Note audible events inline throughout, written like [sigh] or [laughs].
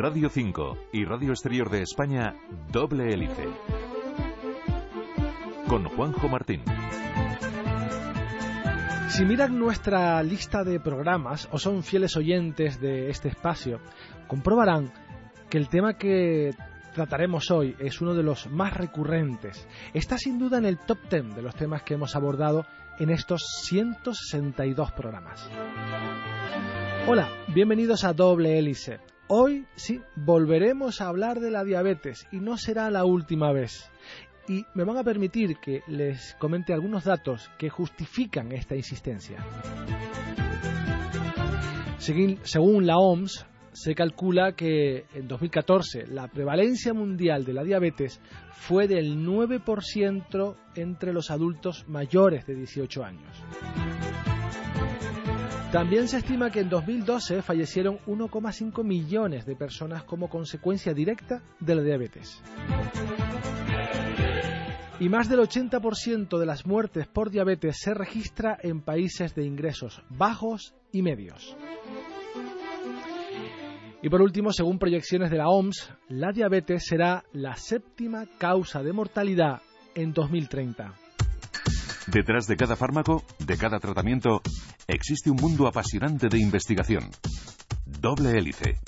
Radio 5 y Radio Exterior de España, Doble Hélice. Con Juanjo Martín. Si miran nuestra lista de programas o son fieles oyentes de este espacio, comprobarán que el tema que trataremos hoy es uno de los más recurrentes. Está sin duda en el top 10 de los temas que hemos abordado en estos 162 programas. Hola, bienvenidos a Doble Hélice. Hoy sí, volveremos a hablar de la diabetes y no será la última vez. Y me van a permitir que les comente algunos datos que justifican esta insistencia. Según la OMS, se calcula que en 2014 la prevalencia mundial de la diabetes fue del 9% entre los adultos mayores de 18 años. También se estima que en 2012 fallecieron 1,5 millones de personas como consecuencia directa de la diabetes. Y más del 80% de las muertes por diabetes se registra en países de ingresos bajos y medios. Y por último, según proyecciones de la OMS, la diabetes será la séptima causa de mortalidad en 2030. Detrás de cada fármaco, de cada tratamiento, existe un mundo apasionante de investigación. Doble hélice.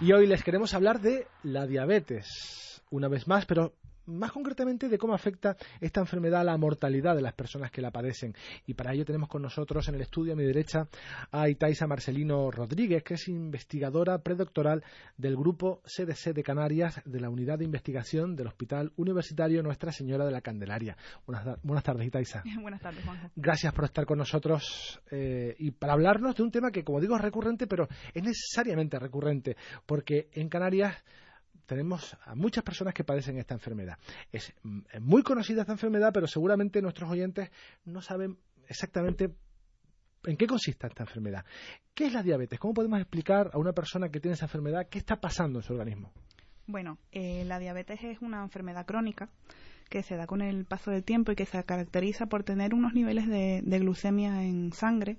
Y hoy les queremos hablar de la diabetes, una vez más, pero más concretamente de cómo afecta esta enfermedad a la mortalidad de las personas que la padecen. Y para ello tenemos con nosotros en el estudio a mi derecha a Itaisa Marcelino Rodríguez, que es investigadora predoctoral del grupo CDC de Canarias de la Unidad de Investigación del Hospital Universitario Nuestra Señora de la Candelaria. Buenas, tardes, Itaisa. [laughs] Buenas tardes, Juanjo. Gracias por estar con nosotros eh, y para hablarnos de un tema que, como digo, es recurrente, pero es necesariamente recurrente, porque en Canarias tenemos a muchas personas que padecen esta enfermedad. Es, muy conocida esta enfermedad, pero seguramente nuestros oyentes no saben exactamente en qué consiste esta enfermedad. ¿Qué es la diabetes? ¿Cómo podemos explicar a una persona que tiene esa enfermedad qué está pasando en su organismo? Bueno, eh, la diabetes es una enfermedad crónica que se da con el paso del tiempo y que se caracteriza por tener unos niveles de, glucemia en sangre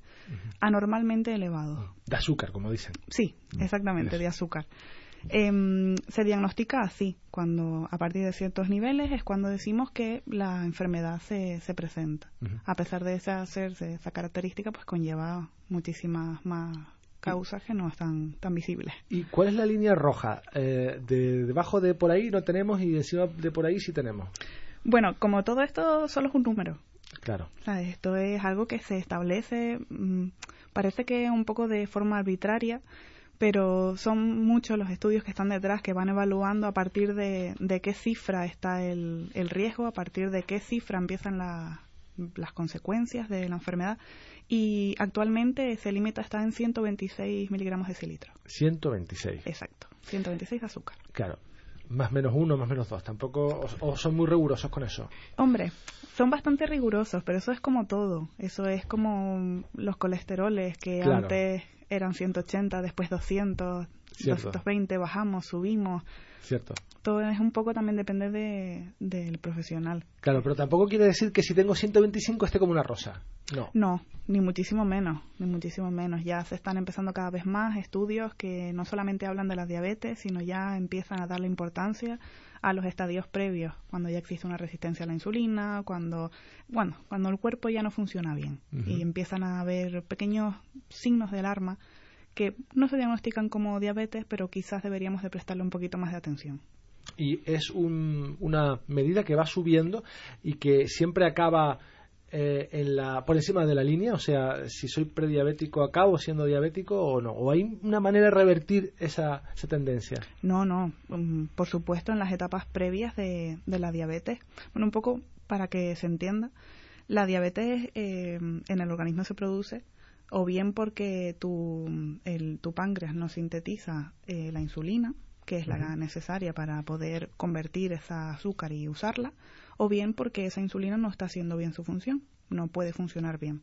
anormalmente elevados. De azúcar, como dicen. Sí, exactamente, de azúcar. Em, se diagnostica así, cuando a partir de ciertos niveles es cuando decimos que la enfermedad se, se presenta. A pesar de esa, hacerse esa característica, pues conlleva muchísimas más causas que no están tan visibles. ¿Y cuál es la línea roja? Eh, de, debajo de por ahí no tenemos y encima de por ahí sí tenemos. Bueno, como todo esto solo es un número. Claro. esto es algo que se establece, mm, parece que un poco de forma arbitraria, pero son muchos los estudios que están detrás que van evaluando a partir de, qué cifra está el, riesgo, a partir de qué cifra empiezan las consecuencias de la enfermedad y actualmente ese límite está en 126 miligramos de cilitro. 126. Exacto, 126 de azúcar. Claro, más menos uno, más menos dos. Tampoco, o, son muy rigurosos con eso. Hombre, son bastante rigurosos, pero eso es como todo. Eso es como los colesteroles que antes eran 180, después 200, 220, bajamos, subimos. Cierto. Todo es un poco también depende de, del profesional. Claro, pero tampoco quiere decir que si tengo 125 esté como una rosa. No. No, ni muchísimo menos, ni muchísimo menos. Ya se están empezando cada vez más estudios que no solamente hablan de la diabetes, sino ya empiezan a darle importancia a los estadios previos, cuando ya existe una resistencia a la insulina, cuando, bueno, cuando el cuerpo ya no funciona bien y empiezan a haber pequeños signos de alarma que no se diagnostican como diabetes, pero quizás deberíamos de prestarle un poquito más de atención. Y es una medida que va subiendo y que siempre acaba eh, en la, por encima de la línea? O sea, si soy prediabético, ¿acabo siendo diabético o no? ¿O hay una manera de revertir esa, tendencia? No, no. Mm, por supuesto, en las etapas previas de, la diabetes. Bueno, un poco para que se entienda, la diabetes eh, en el organismo se produce o bien porque tu, el, tu páncreas no sintetiza eh, la insulina, que es la necesaria para poder convertir esa azúcar y usarla, o bien porque esa insulina no está haciendo bien su función, no puede funcionar bien.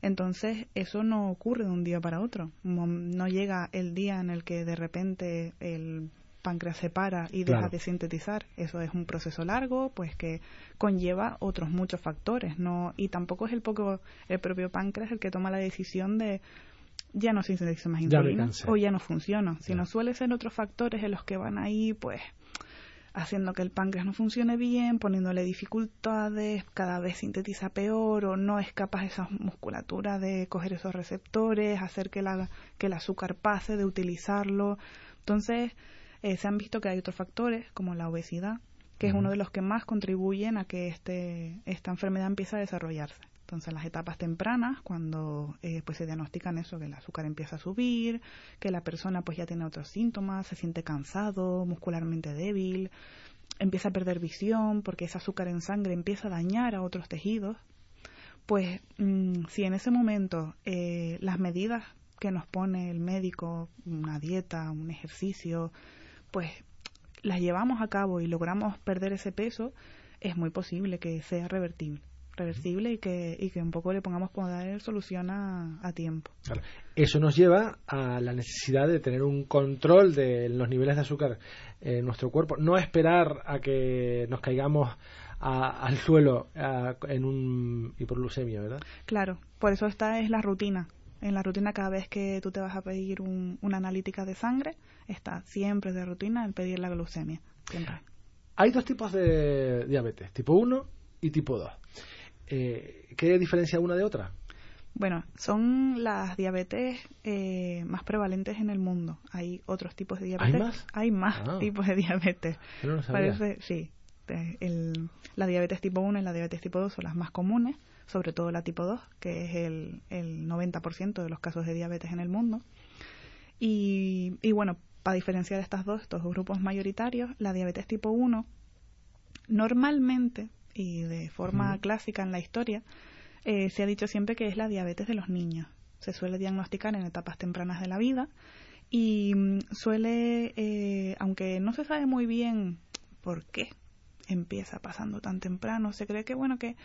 Entonces, eso no ocurre de un día para otro. No llega el día en el que de repente el páncreas se para y deja de sintetizar. Eso es un proceso largo, pues que conlleva otros muchos factores, no y tampoco es el poco el propio páncreas el que toma la decisión de ya no sintetiza más insulina o ya no funciona, sino suele ser otros factores en los que van ahí, pues haciendo que el páncreas no funcione bien, poniéndole dificultades, cada vez sintetiza peor o no es capaz esa musculatura de coger esos receptores, hacer que, la, que el azúcar pase, de utilizarlo. Entonces, eh, se han visto que hay otros factores, como la obesidad, que es uno de los que más contribuyen a que este, esta enfermedad empiece a desarrollarse. Entonces, las etapas tempranas, cuando eh, pues se diagnostican eso, que el azúcar empieza a subir, que la persona pues ya tiene otros síntomas, se siente cansado, muscularmente débil, empieza a perder visión porque ese azúcar en sangre empieza a dañar a otros tejidos, pues mm, si en ese momento eh, las medidas que nos pone el médico, una dieta, un ejercicio, pues las llevamos a cabo y logramos perder ese peso, es muy posible que sea revertible reversible y que, y que un poco le pongamos poder solución a, a tiempo. Eso nos lleva a la necesidad de tener un control de los niveles de azúcar en nuestro cuerpo, no esperar a que nos caigamos al suelo en un hiperglucemia, ¿verdad? Claro, por eso esta es la rutina. En la rutina cada vez que tú te vas a pedir una analítica de sangre, está siempre de rutina el pedir la glucemia. Hay dos tipos de diabetes, tipo 1 y tipo 2. Eh, ¿Qué diferencia una de otra? Bueno, son las diabetes eh, más prevalentes en el mundo. Hay otros tipos de diabetes. ¿Hay más? Hay más ah. tipos de diabetes. no Parece, sí. la diabetes tipo 1 y la diabetes tipo 2 son las más comunes, sobre todo la tipo 2, que es el, el 90% de los casos de diabetes en el mundo. Y, y bueno, para diferenciar estas dos, estos grupos mayoritarios, la diabetes tipo 1 normalmente y de forma clásica en la historia, eh, se ha dicho siempre que es la diabetes de los niños. Se suele diagnosticar en etapas tempranas de la vida y mm, suele, eh, aunque no se sabe muy bien por qué empieza pasando tan temprano, se cree que bueno que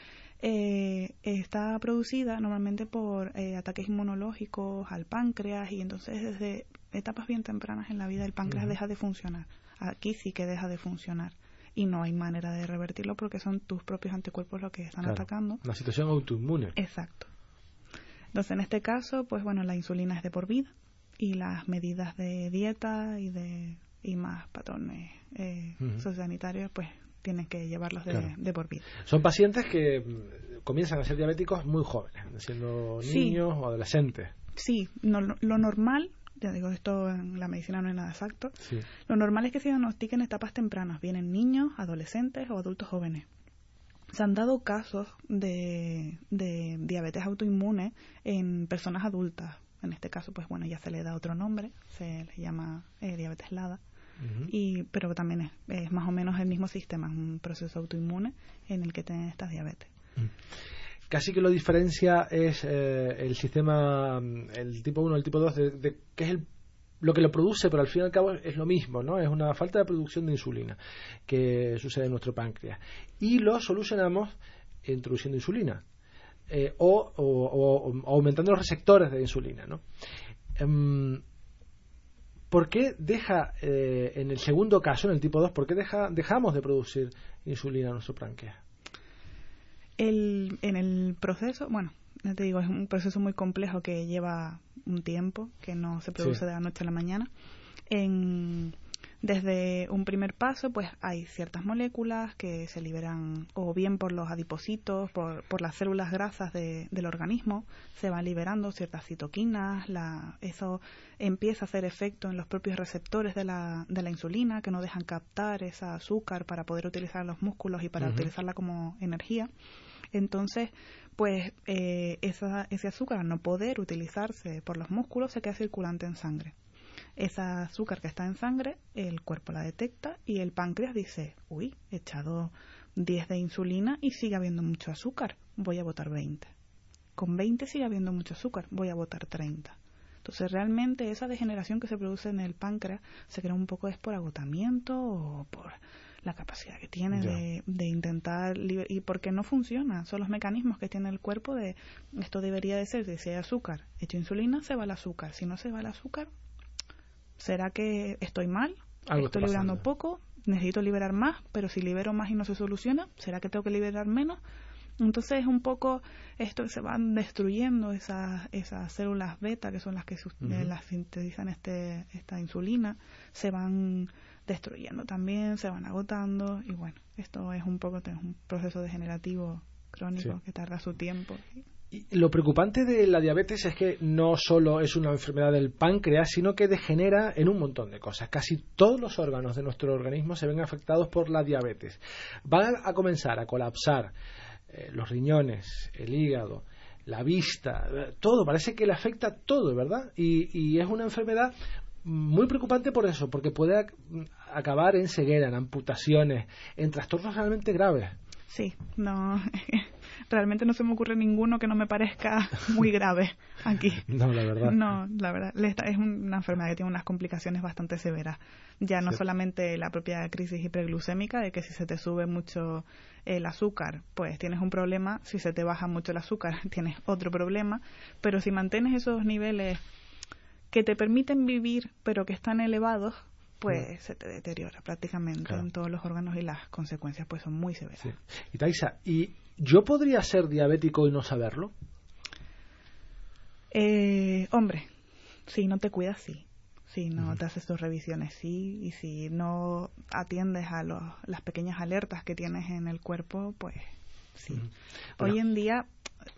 eh, está producida normalmente por ataques inmunológicos al páncreas y entonces desde etapas bien tempranas en la vida el páncreas deja de funcionar. Aquí sí que deja de funcionar y no hay manera de revertirlo porque son tus propios anticuerpos los que están atacando. Una situación autoinmune. Exacto. Entonces, en este caso, pues bueno, la insulina es de por vida y las medidas de dieta y de y más patrones eh, sociosanitarios, pues tienen que llevarlos de, por vida. Son pacientes que mm, comienzan a ser diabéticos muy jóvenes, siendo niños o adolescentes. Sí, no, lo normal ya digo, esto en la medicina no es nada exacto. Lo normal es que se diagnostiquen etapas tempranas, vienen niños, adolescentes o adultos jóvenes. Se han dado casos de, de diabetes autoinmune en personas adultas. En este caso, pues bueno, ya se le da otro nombre, se le llama eh, diabetes LADA. Y, pero también es, más o menos el mismo sistema, un proceso autoinmune en el que tienen estas diabetes. Casi que lo diferencia es eh, el sistema, el tipo 1, el tipo 2, de, que es el, lo que lo produce, pero al fin y al cabo es lo mismo, ¿no? Es una falta de producción de insulina que sucede en nuestro páncreas. Y lo solucionamos introduciendo insulina. Eh, o, aumentando los receptores de insulina, ¿no? Em, ¿Por qué deja, eh, en el segundo caso, en el tipo 2, por qué deja, dejamos de producir insulina en nuestro páncreas? El, en el proceso, bueno, ya te digo, es un proceso muy complejo que lleva un tiempo, que no se produce de la noche a la mañana. En, desde un primer paso, pues hay ciertas moléculas que se liberan o bien por los adipocitos, por, por las células grasas de, del organismo, se van liberando ciertas citoquinas, la, eso empieza a hacer efecto en los propios receptores de la, de la insulina, que no dejan captar esa azúcar para poder utilizar los músculos y para utilizarla como energía. Entonces, pues eh, esa, ese azúcar, al no poder utilizarse por los músculos, se queda circulante en sangre. Esa azúcar que está en sangre, el cuerpo la detecta y el páncreas dice, uy, he echado 10 de insulina y sigue habiendo mucho azúcar, voy a botar 20. con 20 sigue habiendo mucho azúcar, voy a botar 30. Entonces realmente esa degeneración que se produce en el páncreas se crea un poco es por agotamiento o por la capacidad que tiene de, de, intentar y porque no funciona son los mecanismos que tiene el cuerpo de esto debería de ser de si hay azúcar hecho insulina se va el azúcar si no se va el azúcar será que estoy mal estoy liberando poco necesito liberar más pero si libero más y no se soluciona será que tengo que liberar menos entonces es un poco esto que se van destruyendo esas, esas células beta que son las que eh, las sintetizan este, esta insulina se van destruyendo también, se van agotando y bueno, esto es un poco un proceso degenerativo crónico que tarda su tiempo. Lo preocupante de la diabetes es que no solo es una enfermedad del páncreas, sino que degenera en un montón de cosas. Casi todos los órganos de nuestro organismo se ven afectados por la diabetes. Van a comenzar a colapsar eh, los riñones, el hígado, la vista, todo, parece que le afecta todo, ¿verdad? Y, y, es una enfermedad muy preocupante por eso, porque puede acabar en ceguera, en amputaciones, en trastornos realmente graves. Sí, no, [laughs] realmente no se me ocurre ninguno que no me parezca muy [laughs] grave aquí. no, la verdad. No, la verdad, es una enfermedad que tiene unas complicaciones bastante severas. Ya no solamente la propia crisis hiperglucémica, de que si se te sube mucho el azúcar, pues tienes un problema, si se te baja mucho el azúcar, [laughs] tienes otro problema, pero si mantienes esos niveles que te permiten vivir, pero que están elevados, pues se te deteriora prácticamente en todos los órganos y las consecuencias pues son muy severas. Y Taisa, ¿y yo podría ser diabético y no saberlo? Eh, hombre, si no te cuidas, sí. Si no te haces tus revisiones, sí. Y si no atiendes a los, las pequeñas alertas que tienes en el cuerpo, pues sí. Hoy en día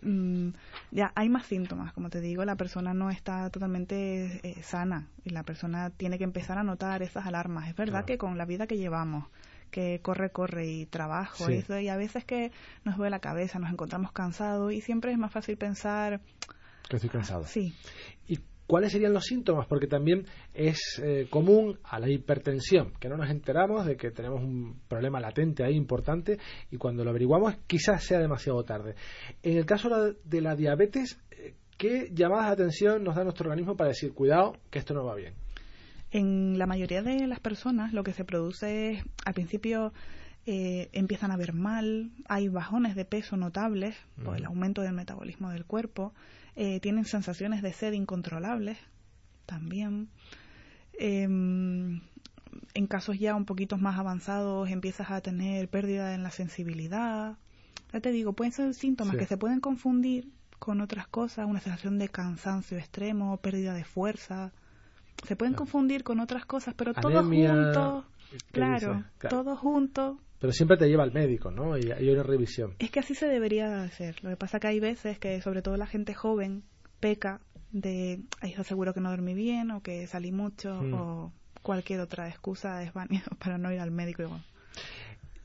Mm, ya hay más síntomas, como te digo, la persona no está totalmente eh, sana y la persona tiene que empezar a notar esas alarmas. Es verdad que con la vida que llevamos, que corre, corre y trabajo, eso, y a veces que nos duele la cabeza, nos encontramos cansados y siempre es más fácil pensar... Que estoy cansado. Sí. ¿Y ¿Cuáles serían los síntomas? Porque también es eh, común a la hipertensión, que no nos enteramos de que tenemos un problema latente ahí importante y cuando lo averiguamos quizás sea demasiado tarde. En el caso de la diabetes, eh, ¿qué llamadas de atención nos da nuestro organismo para decir, cuidado, que esto no va bien? En la mayoría de las personas lo que se produce es, al principio, eh, empiezan a ver mal, hay bajones de peso notables por el aumento del metabolismo del cuerpo, eh, tienen sensaciones de sed incontrolables también. Em, en casos ya un poquito más avanzados empiezas a tener pérdida en la sensibilidad. Ya te digo, pueden ser síntomas que se pueden confundir con otras cosas, una sensación de cansancio extremo, pérdida de fuerza. Se pueden confundir con otras cosas, pero todos juntos, claro, todos juntos pero siempre te lleva al médico, ¿no? Y hay una revisión. Es que así se debería hacer. Lo que pasa que hay veces que, sobre todo la gente joven, peca de, ahí seguro que no dormí bien o que salí mucho mm. o cualquier otra excusa es [laughs] para no ir al médico.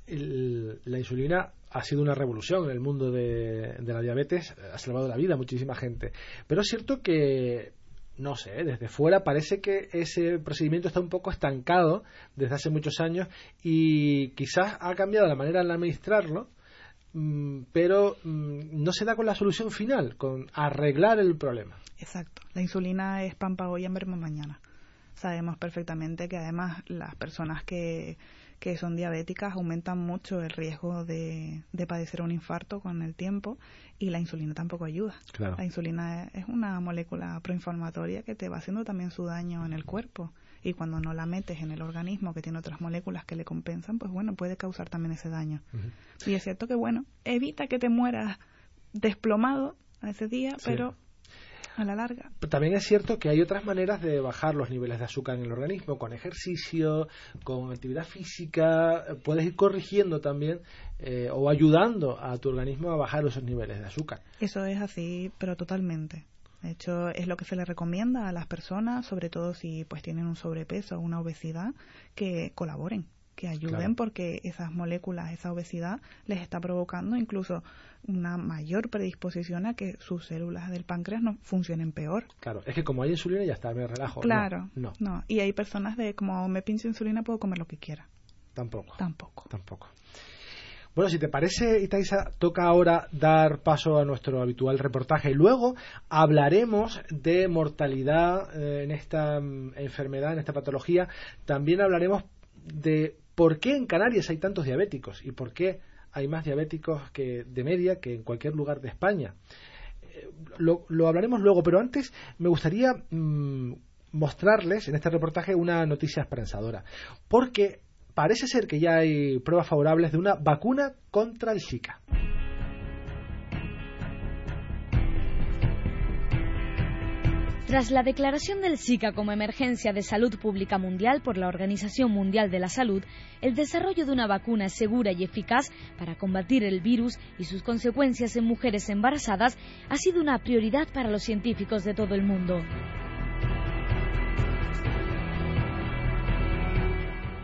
la insulina ha sido una revolución en el mundo de, de la diabetes, ha salvado la vida a muchísima gente. Pero es cierto que no sé, desde fuera parece que ese procedimiento está un poco estancado desde hace muchos años y quizás ha cambiado la manera de administrarlo, mm, pero mm, no se da con la solución final, con arreglar el problema. Exacto. La insulina es pan para hoy, hambre mañana. Sabemos perfectamente que además las personas que que son diabéticas aumentan mucho el riesgo de, padecer un infarto con el tiempo y la insulina tampoco ayuda. La insulina es una molécula proinflamatoria que te va haciendo también su daño en el cuerpo y cuando no la metes en el organismo que tiene otras moléculas que le compensan, pues bueno, puede causar también ese daño. Y es cierto que bueno, evita que te mueras desplomado ese día, pero a la larga. también es cierto que hay otras maneras de bajar los niveles de azúcar en el organismo, con ejercicio, con actividad física, puedes ir corrigiendo también eh, o ayudando a tu organismo a bajar esos niveles de azúcar. Eso es así, pero totalmente. De hecho, es lo que se le recomienda a las personas, sobre todo si pues tienen un sobrepeso o una obesidad, que colaboren que ayuden porque esas moléculas, esa obesidad les está provocando incluso una mayor predisposición a que sus células del páncreas no funcionen peor. Claro, es que como hay insulina ya está, me relajo. Claro, no. no. Y hay personas de como me pincho insulina puedo comer lo que quiera. Tampoco. Tampoco. Tampoco. Bueno, si te parece, Itaisa, toca ahora dar paso a nuestro habitual reportaje. Luego hablaremos de mortalidad eh, en esta mm, enfermedad, en esta patología. También hablaremos de por qué en Canarias hay tantos diabéticos y por qué hay más diabéticos que de media que en cualquier lugar de España. Eh, lo, hablaremos luego, pero antes me gustaría mm, mostrarles en este reportaje una noticia esperanzadora. Porque parece ser que ya hay pruebas favorables de una vacuna contra el Zika. Tras la declaración del Zika como emergencia de salud pública mundial por la Organización Mundial de la Salud, el desarrollo de una vacuna segura y eficaz para combatir el virus y sus consecuencias en mujeres embarazadas ha sido una prioridad para los científicos de todo el mundo.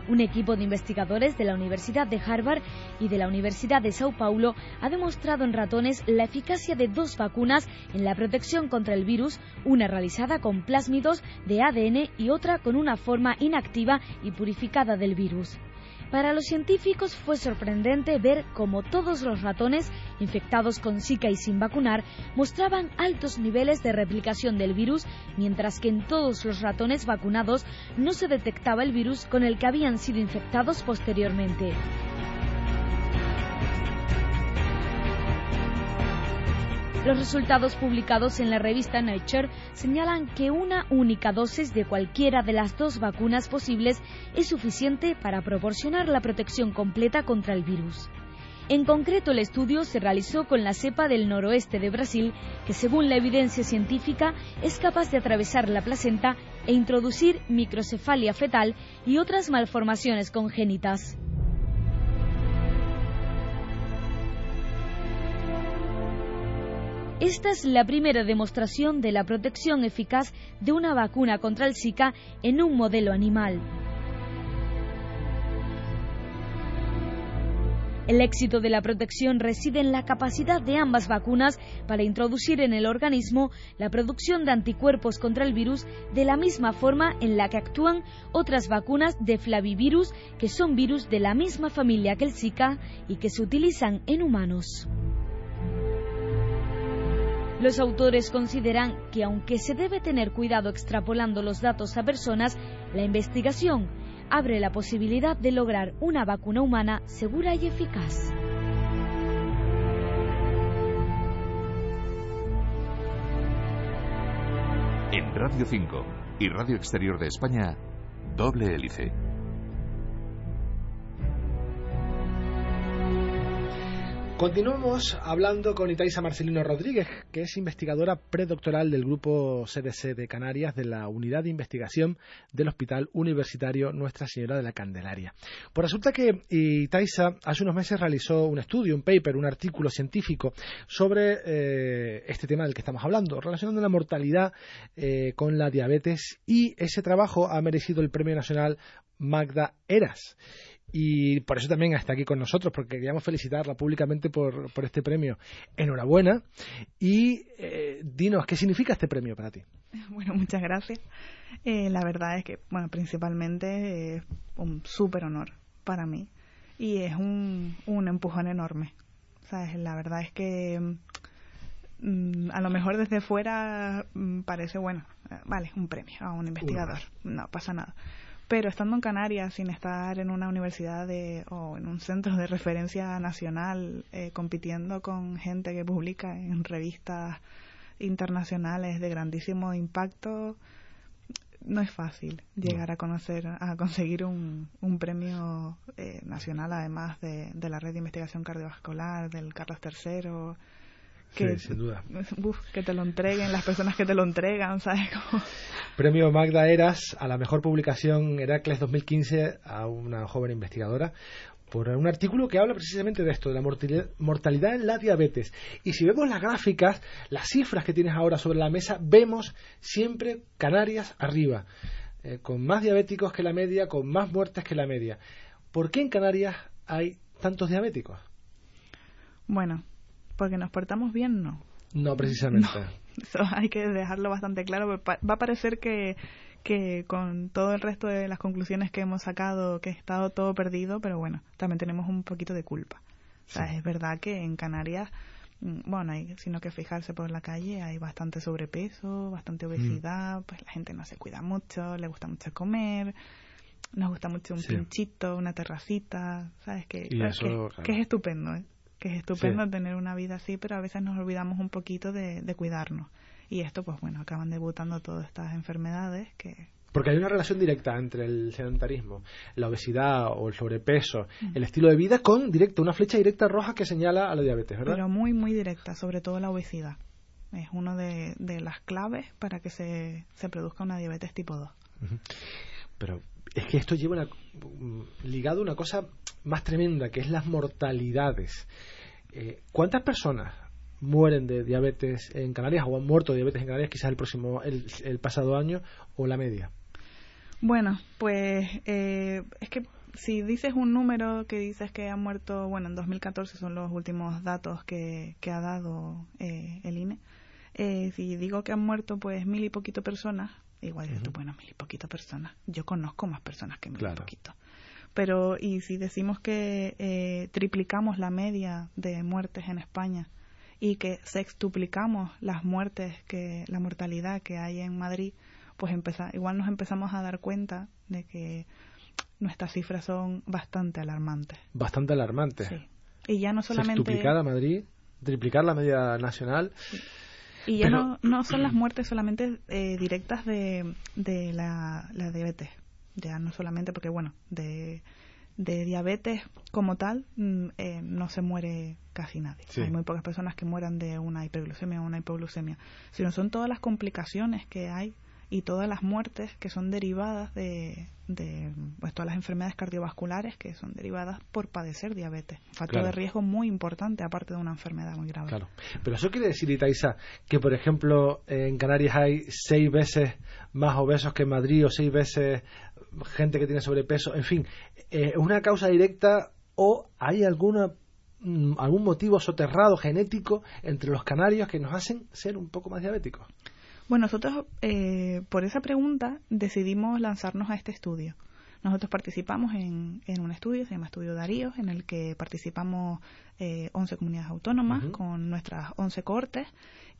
Un equipo de investigadores de la Universidad de Harvard y de la Universidad de Sao Paulo ha demostrado en ratones la eficacia de dos vacunas en la protección contra el virus, una realizada con plásmidos de ADN y otra con una forma inactiva y purificada del virus. Para los científicos fue sorprendente ver cómo todos los ratones infectados con Zika y sin vacunar mostraban altos niveles de replicación del virus, mientras que en todos los ratones vacunados no se detectaba el virus con el que habían sido infectados posteriormente. Los resultados publicados en la revista Nature señalan que una única dosis de cualquiera de las dos vacunas posibles es suficiente para proporcionar la protección completa contra el virus. En concreto, el estudio se realizó con la cepa del noroeste de Brasil, que según la evidencia científica es capaz de atravesar la placenta e introducir microcefalia fetal y otras malformaciones congénitas. Esta es la primera demostración de la protección eficaz de una vacuna contra el Zika en un modelo animal. El éxito de la protección reside en la capacidad de ambas vacunas para introducir en el organismo la producción de anticuerpos contra el virus de la misma forma en la que actúan otras vacunas de flavivirus que son virus de la misma familia que el Zika y que se utilizan en humanos. Los autores consideran que aunque se debe tener cuidado extrapolando los datos a personas, la investigación abre la posibilidad de lograr una vacuna humana segura y eficaz. En Radio 5 y Radio Exterior de España, doble hélice. Continuamos hablando con Itaisa Marcelino Rodríguez, que es investigadora predoctoral del Grupo CDC de Canarias de la Unidad de Investigación del Hospital Universitario Nuestra Señora de la Candelaria. Pues resulta que Itaisa hace unos meses realizó un estudio, un paper, un artículo científico sobre eh, este tema del que estamos hablando, relacionando la mortalidad eh, con la diabetes y ese trabajo ha merecido el Premio Nacional Magda Eras y por eso también está aquí con nosotros, porque queríamos felicitarla públicamente por, por este premio. Enhorabuena. Y eh, dinos, ¿qué significa este premio para ti? [laughs] Bueno, muchas gracias. Eh, la verdad es que, bueno, principalmente es un súper honor para mí y es un, un empujón enorme. ¿Sabes? La verdad es que mm, a lo mejor desde fuera mm, parece, bueno, eh, vale, un premio a un investigador. No pasa nada pero estando en Canarias sin estar en una universidad de, o en un centro de referencia nacional eh, compitiendo con gente que publica en revistas internacionales de grandísimo impacto no es fácil llegar a conocer a conseguir un, un premio eh, nacional además de, de la red de investigación cardiovascular del Carlos III que, sin duda. [laughs] que te lo entreguen las personas que te lo entregan, ¿sabes? [laughs] Premio Magda Eras a la mejor publicación Heracles 2015 a una joven investigadora por un artículo que habla precisamente de esto, de la mortalidad en la diabetes. Y si vemos las gráficas, las cifras que tienes ahora sobre la mesa, vemos siempre Canarias arriba, eh, con más diabéticos que la media, con más muertes que la media. ¿Por qué en Canarias hay tantos diabéticos? Bueno, porque nos portamos bien, no. No, precisamente. [laughs] Eso hay que dejarlo bastante claro. Va a parecer que, que con todo el resto de las conclusiones que hemos sacado, que ha estado todo perdido, pero bueno, también tenemos un poquito de culpa. O sea, es verdad que en Canarias, mm, bueno, hay, sino que fijarse por la calle, hay bastante sobrepeso, bastante Mm. obesidad, pues la gente no se cuida mucho, le gusta mucho comer, nos gusta mucho un Sí. pinchito, una terracita, ¿sabes? Que, eso, claro. que es estupendo, ¿eh? Que es estupendo tener una vida así, pero a veces nos olvidamos un poquito de, de cuidarnos. Y esto, pues bueno, acaban debutando todas estas enfermedades que, Porque hay una relación directa entre el sedentarismo, la obesidad o el sobrepeso, el estilo de vida con directo, una flecha directa roja que señala a la diabetes, ¿verdad? pero muy, muy directa, sobre todo la obesidad. Es una de, de las claves para que se, se produzca una diabetes tipo 2. Pero es que esto lleva una, mm, ligado a una cosa más tremenda, que es las mortalidades. Eh, ¿Cuántas personas mueren de diabetes en Canarias o han muerto de diabetes en Canarias quizás el próximo el, pasado año o la media? Bueno, pues eh, es que si dices un número que dices que ha muerto, bueno, en 2014 son los últimos datos que, que ha dado eh, el INE. Eh, si digo que han muerto pues mil y poquito personas, igual dices tú, bueno, mil y poquito personas. Yo conozco más personas que mil Claro. y poquito. Pero, y si decimos que eh, triplicamos la media de muertes en España y que sextuplicamos las muertes, que la mortalidad que hay en Madrid, pues empeza- igual nos empezamos a dar cuenta de que nuestras cifras son bastante alarmantes. Bastante alarmante. Sí. Y ya no solamente Sextuplicar a Madrid, triplicar la media nacional. Y ya pero- no, no son las muertes solamente eh, directas de, de la, la diabetes. Ya no solamente porque, bueno, de, de diabetes como tal mm, eh, no se muere casi nadie. Sí. Hay muy pocas personas que mueran de una hiperglucemia o una hipoglucemia, sino son todas las complicaciones que hay y todas las muertes que son derivadas de, de pues, todas las enfermedades cardiovasculares que son derivadas por padecer diabetes. Un factor Claro. de riesgo muy importante aparte de una enfermedad muy grave. Claro. Pero eso quiere decir, Itaiza, que por ejemplo en Canarias hay seis veces más obesos que en Madrid o seis veces gente que tiene sobrepeso. En fin, eh, ¿es una causa directa o hay alguna mm, algún motivo soterrado genético entre los canarios que nos hacen ser un poco más diabéticos? Bueno, nosotros eh, por esa pregunta decidimos lanzarnos a este estudio. Nosotros participamos en, en un estudio, se llama Estudio Darío, en el que participamos eh, 11 comunidades autónomas con nuestras 11 cortes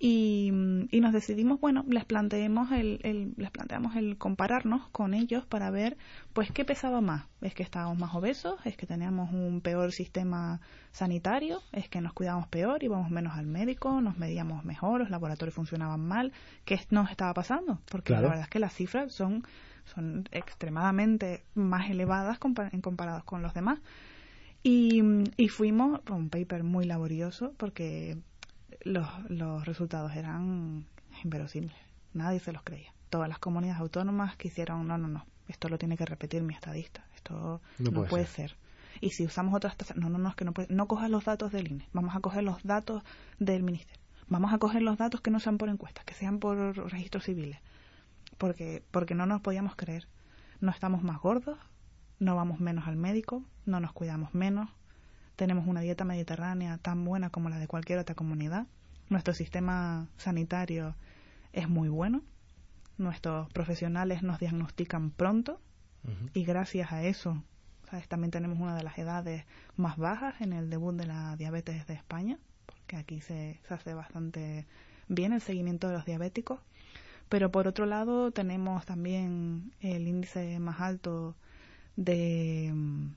y, mm, y nos decidimos, bueno, les planteemos el, el- les planteamos el compararnos con ellos para ver, pues, qué pesaba más. Es que estábamos más obesos, es que teníamos un peor sistema sanitario, es que nos cuidábamos peor, íbamos menos al médico, nos medíamos mejor, los laboratorios funcionaban mal. ¿Qué nos estaba pasando? Porque Claro. la verdad es que las cifras son, son extremadamente más elevadas en comparados con los demás. Y, y fuimos a un paper muy laborioso porque los, los resultados eran inverosímiles. Nadie se los creía. Todas las comunidades autónomas quisieron, no, no, no, esto lo tiene que repetir mi estadista. Esto No no, puede puede ser. Y si usamos otras tasas, no, no, no, es que no puede, no cojas los datos del INE, vamos a coger los datos del ministerio. Vamos a coger los datos que no sean por encuestas, que sean por registros civiles. Porque, porque no nos podíamos creer. No estamos más gordos, no vamos menos al médico, no nos cuidamos menos, tenemos una dieta mediterránea tan buena como la de cualquier otra comunidad, nuestro sistema sanitario es muy bueno, nuestros profesionales nos diagnostican pronto y gracias a eso ¿sabes? también tenemos una de las edades más bajas en el debut de la diabetes de España, porque aquí se, se hace bastante bien el seguimiento de los diabéticos. Pero por otro lado tenemos también el índice más alto de, mm,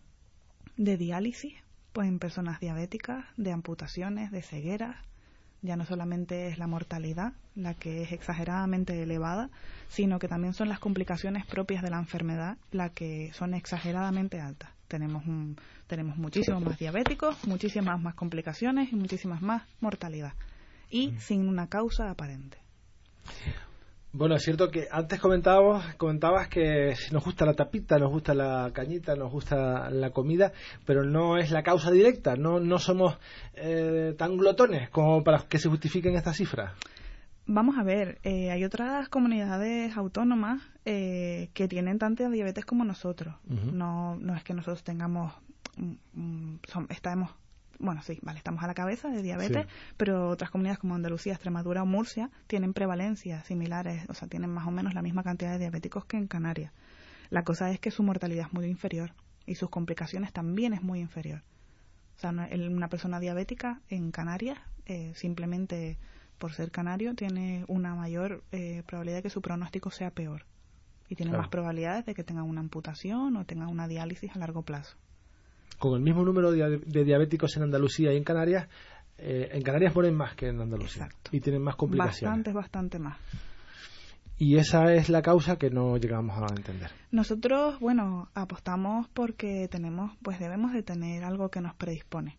de diálisis pues en personas diabéticas, de amputaciones, de cegueras. Ya no solamente es la mortalidad la que es exageradamente elevada, sino que también son las complicaciones propias de la enfermedad la que son exageradamente altas. Tenemos un, tenemos muchísimos más diabéticos, muchísimas más complicaciones y muchísimas más mortalidad. Y sin una causa aparente. Bueno, es cierto que antes comentábamos, comentabas que nos gusta la tapita, nos gusta la cañita, nos gusta la comida, pero no es la causa directa, no, no somos eh, tan glotones como para que se justifiquen estas cifras. Vamos a ver, eh, hay otras comunidades autónomas eh, que tienen tanta diabetes como nosotros. No, no es que nosotros tengamos, mm, mm, son- estamos, bueno, sí, vale, estamos a la cabeza de diabetes, Sí. pero otras comunidades como Andalucía, Extremadura o Murcia tienen prevalencias similares, o sea, tienen más o menos la misma cantidad de diabéticos que en Canarias. La cosa es que su mortalidad es muy inferior y sus complicaciones también es muy inferior. O sea, una persona diabética en Canarias, eh, simplemente por ser canario, tiene una mayor eh, probabilidad de que su pronóstico sea peor. Y tiene más probabilidades de que tenga una amputación o tenga una diálisis a largo plazo. Con el mismo número de, diabéticos en Andalucía y en Canarias, eh, en Canarias mueren más que en Andalucía. Y tienen más complicaciones. Bastante, bastante más. Y esa es la causa que no llegamos a entender. Nosotros, bueno, apostamos porque tenemos, pues debemos de tener algo que nos predispone.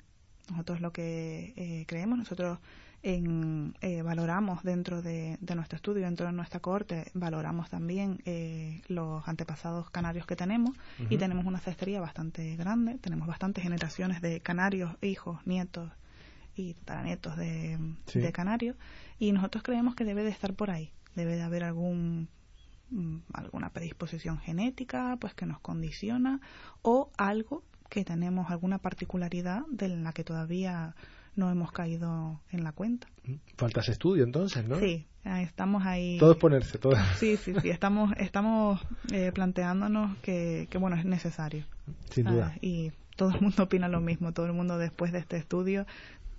Nosotros lo que eh, creemos, nosotros en, eh, valoramos dentro de, nuestro estudio, dentro de nuestra corte, valoramos también eh, los antepasados canarios que tenemos y tenemos una cestería bastante grande, tenemos bastantes generaciones de canarios, hijos, nietos y tataranietos de, de canarios y nosotros creemos que debe de estar por ahí debe de haber algún mm, alguna predisposición genética pues que nos condiciona o algo que tenemos alguna particularidad de la que todavía no hemos caído en la cuenta. Mm, faltas estudio entonces, ¿no? Sí, estamos ahí. Todo es ponerse, todo. Sí, sí, sí, estamos, estamos eh, planteándonos que, que, bueno, es necesario. Sin duda. Ah, y todo el mundo opina lo mismo, todo el mundo después de este estudio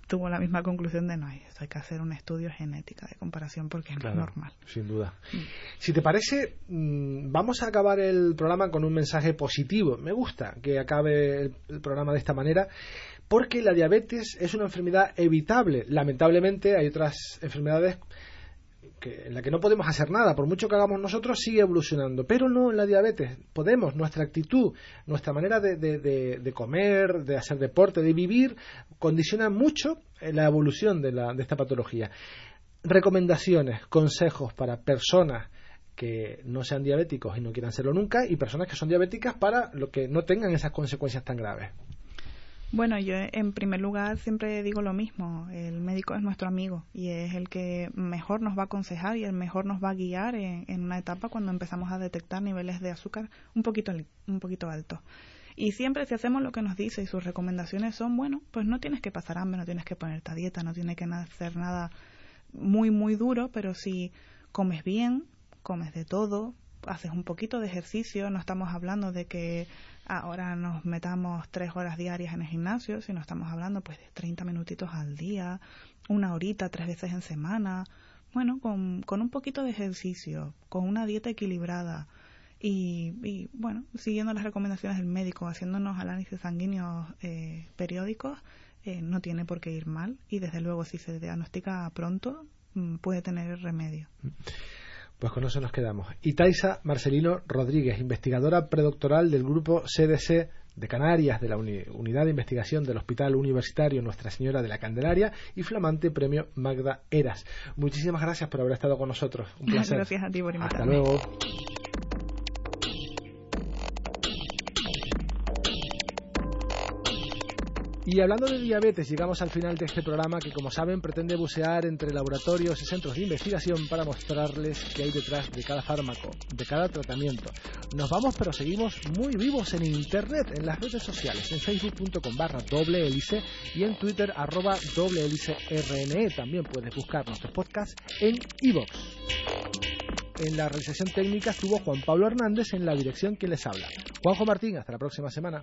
tuvo la misma conclusión de no, hay que hacer un estudio genética de comparación porque es normal. Sin duda. Mm. Si te parece, mm, vamos a acabar el programa con un mensaje positivo. Me gusta que acabe el programa de esta manera porque la diabetes es una enfermedad evitable. Lamentablemente hay otras enfermedades en la que no podemos hacer nada, por mucho que hagamos nosotros, sigue evolucionando, pero no en la diabetes. Podemos, nuestra actitud, nuestra manera de, comer, de hacer deporte, de vivir, condiciona mucho la evolución de, la, de esta patología. Recomendaciones, consejos para personas que no sean diabéticos y no quieran serlo nunca y personas que son diabéticas para lo que no tengan esas consecuencias tan graves. Bueno, yo en primer lugar siempre digo lo mismo, el médico es nuestro amigo y es el que mejor nos va a aconsejar y el mejor nos va a guiar en, una etapa cuando empezamos a detectar niveles de azúcar un poquito, un poquito altos. Y siempre si hacemos lo que nos dice y sus recomendaciones son, bueno, pues no tienes que pasar hambre, no tienes que ponerte a dieta, no tienes que hacer nada muy, muy duro, pero si comes bien, comes de todo, haces un poquito de ejercicio, no estamos hablando de que ahora nos metamos tres horas diarias en el gimnasio, sino estamos hablando pues de 30 minutitos al día, una horita, tres veces en semana, bueno, con, con un poquito de ejercicio, con una dieta equilibrada y, bueno, siguiendo las recomendaciones del médico, haciéndonos análisis sanguíneos eh, periódicos, eh, no tiene por qué ir mal y desde luego si se diagnostica pronto mm, puede tener remedio. Pues con eso nos quedamos. Y Taisa Marcelino Rodríguez, investigadora predoctoral del grupo CDC de Canarias, de la Unidad de Investigación del Hospital Universitario Nuestra Señora de la Candelaria y flamante premio Magda Eras. Muchísimas gracias por haber estado con nosotros. Un [laughs] placer. Gracias a ti por Hasta luego. Y hablando de diabetes, llegamos al final de este programa que, como saben, pretende bucear entre laboratorios y centros de investigación para mostrarles qué hay detrás de cada fármaco, de cada tratamiento. Nos vamos, pero seguimos muy vivos en Internet, en las redes sociales, en facebook.com barra doble hélice y en twitter arroba doble hélice rne. También puedes buscar nuestros podcasts en iVoox. En la realización técnica estuvo Juan Pablo Hernández en la dirección que les habla. Juanjo Martín, hasta la próxima semana.